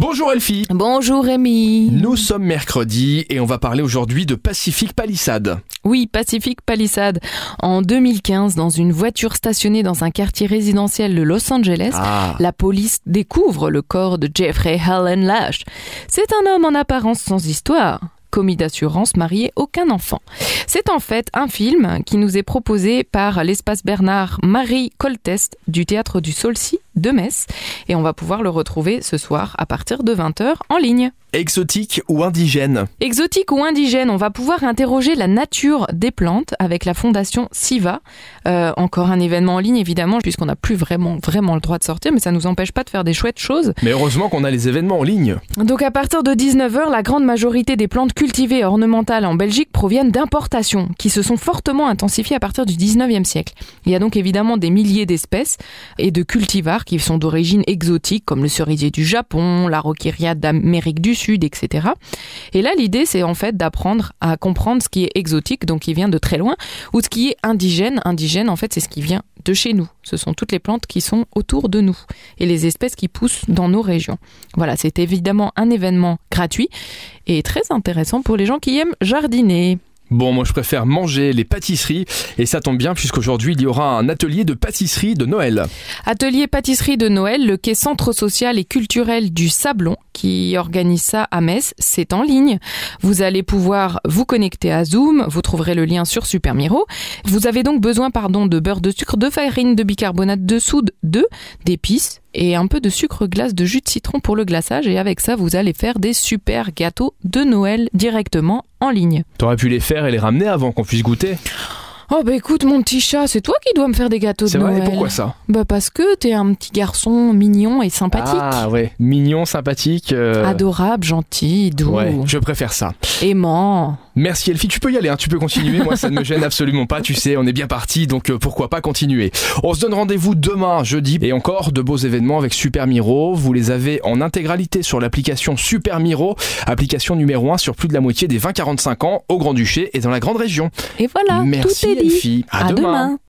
Bonjour Elfie. Bonjour Rémi. Nous sommes mercredi et on va parler aujourd'hui de Pacific Palisade. Oui, Pacific Palisade. En 2015, dans une voiture stationnée dans un quartier résidentiel de Los Angeles, Ah. la police découvre le corps de Jeffrey Allen Lash. C'est un homme en apparence sans histoire. Commis d'assurance, marié, aucun enfant. C'est en fait un film qui nous est proposé par l'espace Bernard Marie Coltest du théâtre du Saulcy de Metz et on va pouvoir le retrouver ce soir à partir de 20h en ligne. Exotique ou indigène Exotique ou indigène, on va pouvoir interroger la nature des plantes avec la fondation Siva. Euh, encore un événement en ligne évidemment, puisqu'on n'a plus vraiment vraiment le droit de sortir, mais ça nous empêche pas de faire des chouettes choses. Mais heureusement qu'on a les événements en ligne. Donc à partir de 19h, la grande majorité des plantes cultivées et ornementales en Belgique proviennent d'importations, qui se sont fortement intensifiées à partir du 19e siècle. Il y a donc évidemment des milliers d'espèces et de cultivars qui sont d'origine exotique, comme le cerisier du Japon, la roqueria d'Amérique du Sud, etc. Et là, l'idée, c'est en fait d'apprendre à comprendre ce qui est exotique, donc qui vient de très loin, ou ce qui est indigène. Indigène, en fait, c'est ce qui vient de chez nous. Ce sont toutes les plantes qui sont autour de nous et les espèces qui poussent dans nos régions. Voilà, c'est évidemment un événement gratuit et très intéressant pour les gens qui aiment jardiner. Bon, moi je préfère manger les pâtisseries et ça tombe bien puisqu'aujourd'hui il y aura un atelier de pâtisserie de Noël. Atelier pâtisserie de Noël, le quai centre social et culturel du Sablon qui organise ça à Metz, c'est en ligne. Vous allez pouvoir vous connecter à Zoom, vous trouverez le lien sur Super Miro. Vous avez donc besoin pardon de beurre de sucre, de farine, de bicarbonate de soude, de d'épices et un peu de sucre glace de jus de citron pour le glaçage et avec ça vous allez faire des super gâteaux de Noël directement en ligne. T'aurais pu les faire et les ramener avant qu'on puisse goûter. Oh bah écoute mon petit chat, c'est toi qui dois me faire des gâteaux de C'est vrai, Noël. et pourquoi ça? Bah parce que t'es un petit garçon mignon et sympathique. Ah ouais, mignon, sympathique. euh, Adorable, gentil, doux, Ouais, je préfère ça. aimant. Merci Elfie, tu peux y aller, hein, tu peux continuer. Moi, ça ne me gêne absolument pas, tu sais, on est bien parti, donc euh, pourquoi pas continuer. On se donne rendez-vous demain, jeudi, et encore de beaux événements avec Super Miro. Vous les avez en intégralité sur l'application Super Miro, application numéro 1 sur plus de la moitié des 20-45 ans au Grand-Duché et dans la Grande Région. Et voilà, Merci tout est dit. Elfie, à, à demain.